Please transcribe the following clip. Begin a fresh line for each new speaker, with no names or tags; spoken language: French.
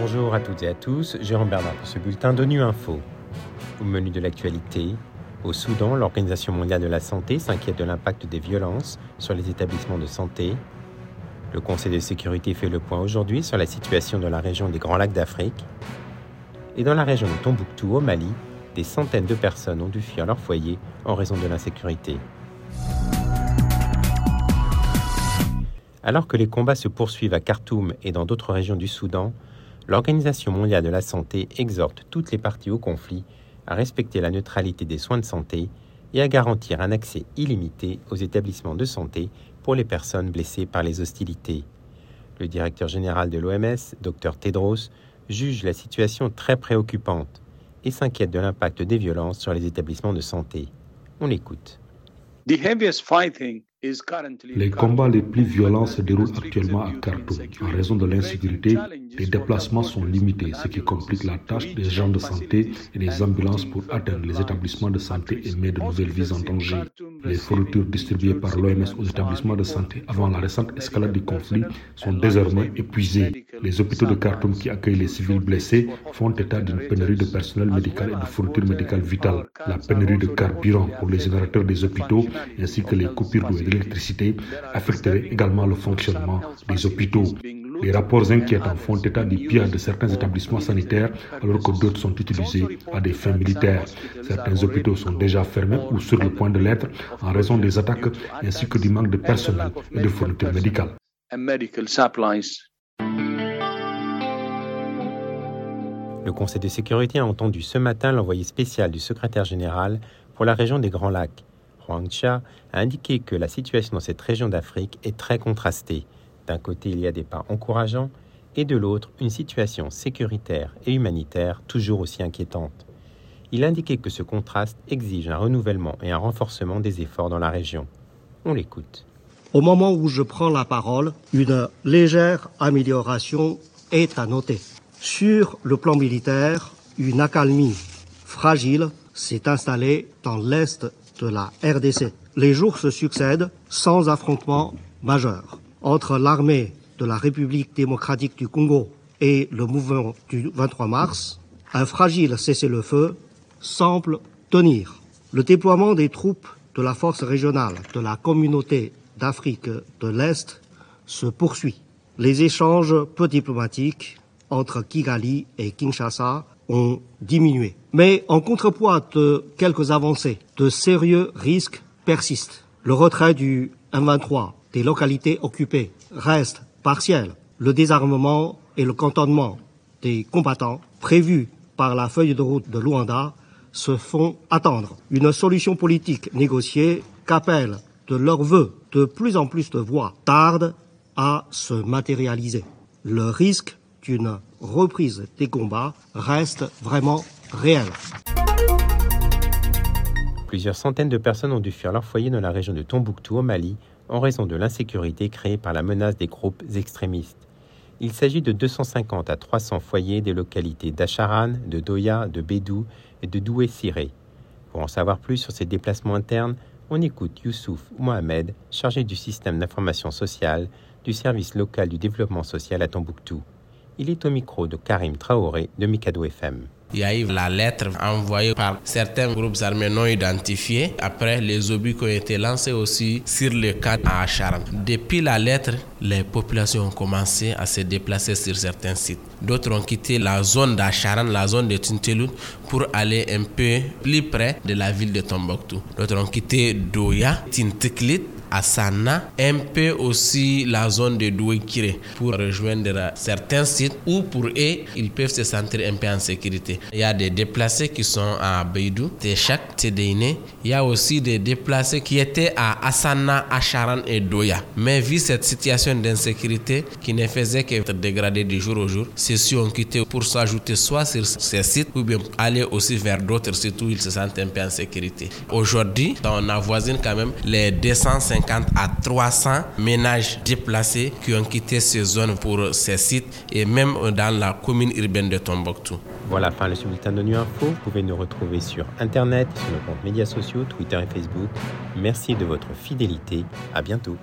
Bonjour à toutes et à tous, Jérôme Bernard pour ce bulletin d'ONU Info. Au menu de l'actualité, au Soudan, l'Organisation mondiale de la santé s'inquiète de l'impact des violences sur les établissements de santé. Le Conseil de sécurité fait le point aujourd'hui sur la situation dans la région des Grands Lacs d'Afrique. Et dans la région de Tombouctou, au Mali, des centaines de personnes ont dû fuir leur foyer en raison de l'insécurité. Alors que les combats se poursuivent à Khartoum et dans d'autres régions du Soudan, l'Organisation mondiale de la santé exhorte toutes les parties au conflit à respecter la neutralité des soins de santé et à garantir un accès illimité aux établissements de santé pour les personnes blessées par les hostilités. Le directeur général de l'OMS, Dr Tedros, juge la situation très préoccupante et s'inquiète de l'impact des violences sur les établissements de santé. On l'écoute.
Les combats les plus violents se déroulent actuellement à Khartoum. En raison de l'insécurité, les déplacements sont limités, ce qui complique la tâche des gens de santé et des ambulances pour atteindre les établissements de santé et met de nouvelles vies en danger. Les fournitures distribuées par l'OMS aux établissements de santé avant la récente escalade du conflit sont désormais épuisées. Les hôpitaux de Khartoum qui accueillent les civils blessés font état d'une pénurie de personnel médical et de fournitures médicales vitales. La pénurie de carburant pour les générateurs des hôpitaux ainsi que les coupures d'eau l'électricité affecterait également le fonctionnement des hôpitaux. Les rapports inquiétants font état du pire de certains établissements sanitaires alors que d'autres sont utilisés à des fins militaires. Certains hôpitaux sont déjà fermés ou sur le point de l'être en raison des attaques ainsi que du manque de personnel et de fournitures médicales.
Le Conseil de sécurité a entendu ce matin l'envoyé spécial du secrétaire général pour la région des Grands Lacs, Huang Cha, a indiqué que la situation dans cette région d'Afrique est très contrastée. D'un côté, il y a des pas encourageants et de l'autre, une situation sécuritaire et humanitaire toujours aussi inquiétante. Il a indiqué que ce contraste exige un renouvellement et un renforcement des efforts dans la région. On l'écoute.
Au moment où je prends la parole, une légère amélioration est à noter. Sur le plan militaire, une accalmie fragile s'est installée dans l'est de la RDC. Les jours se succèdent sans affrontement majeur entre l'armée de la République démocratique du Congo et le mouvement du 23 mars. Un fragile cessez-le-feu semble tenir. Le déploiement des troupes de la force régionale de la communauté d'Afrique de l'Est se poursuit. Les échanges peu diplomatiques entre Kigali et Kinshasa ont diminué. Mais en contrepoids de quelques avancées, de sérieux risques persistent. Le retrait du M23 des localités occupées reste partiel. Le désarmement et le cantonnement des combattants prévus par la feuille de route de Luanda se font attendre. Une solution politique négociée qu'appellent de leur vœu de plus en plus de voix tarde à se matérialiser. Le risque d'une reprise des combats reste vraiment réelle.
Plusieurs centaines de personnes ont dû fuir leur foyer dans la région de Tombouctou au Mali en raison de l'insécurité créée par la menace des groupes extrémistes. Il s'agit de 250 à 300 foyers des localités d'Acharan, de Doya, de Bédou et de Doué-Siré. Pour en savoir plus sur ces déplacements internes, on écoute Youssouf Mohamed, chargé du système d'information sociale du service local du développement social à Tombouctou. Il est au micro de Karim Traoré de Mikado FM.
Il y a eu la lettre envoyée par certains groupes armés non identifiés. Après, les obus qui ont été lancés aussi sur le camp à Acharan. Depuis la lettre, les populations ont commencé à se déplacer sur certains sites. D'autres ont quitté la zone d'Acharan, la zone de Tinteloun, pour aller un peu plus près de la ville de Tombouctou. D'autres ont quitté Doya, Tinteklit, Asana, un peu aussi la zone de Douekire pour rejoindre certains sites où pour eux, ils peuvent se sentir un peu en sécurité. Il y a des déplacés qui sont à Beidou, Téchak, Tédéine. Il y a aussi des déplacés qui étaient à Asana, Acharan et Doya. Mais vu cette situation d'insécurité qui ne faisait que dégrader du jour au jour, ceux-ci ont quitté pour s'ajouter soit sur ces sites ou bien aller aussi vers d'autres sites où ils se sentent un peu en sécurité. Aujourd'hui, on avoisine quand même les 250 à 300 ménages déplacés qui ont quitté ces zones pour ces sites et même dans la commune urbaine de Tombouctou.
Voilà, fin le bulletin de Nu Info. Vous pouvez nous retrouver sur Internet, sur nos comptes médias sociaux, Twitter et Facebook. Merci de votre fidélité. À bientôt.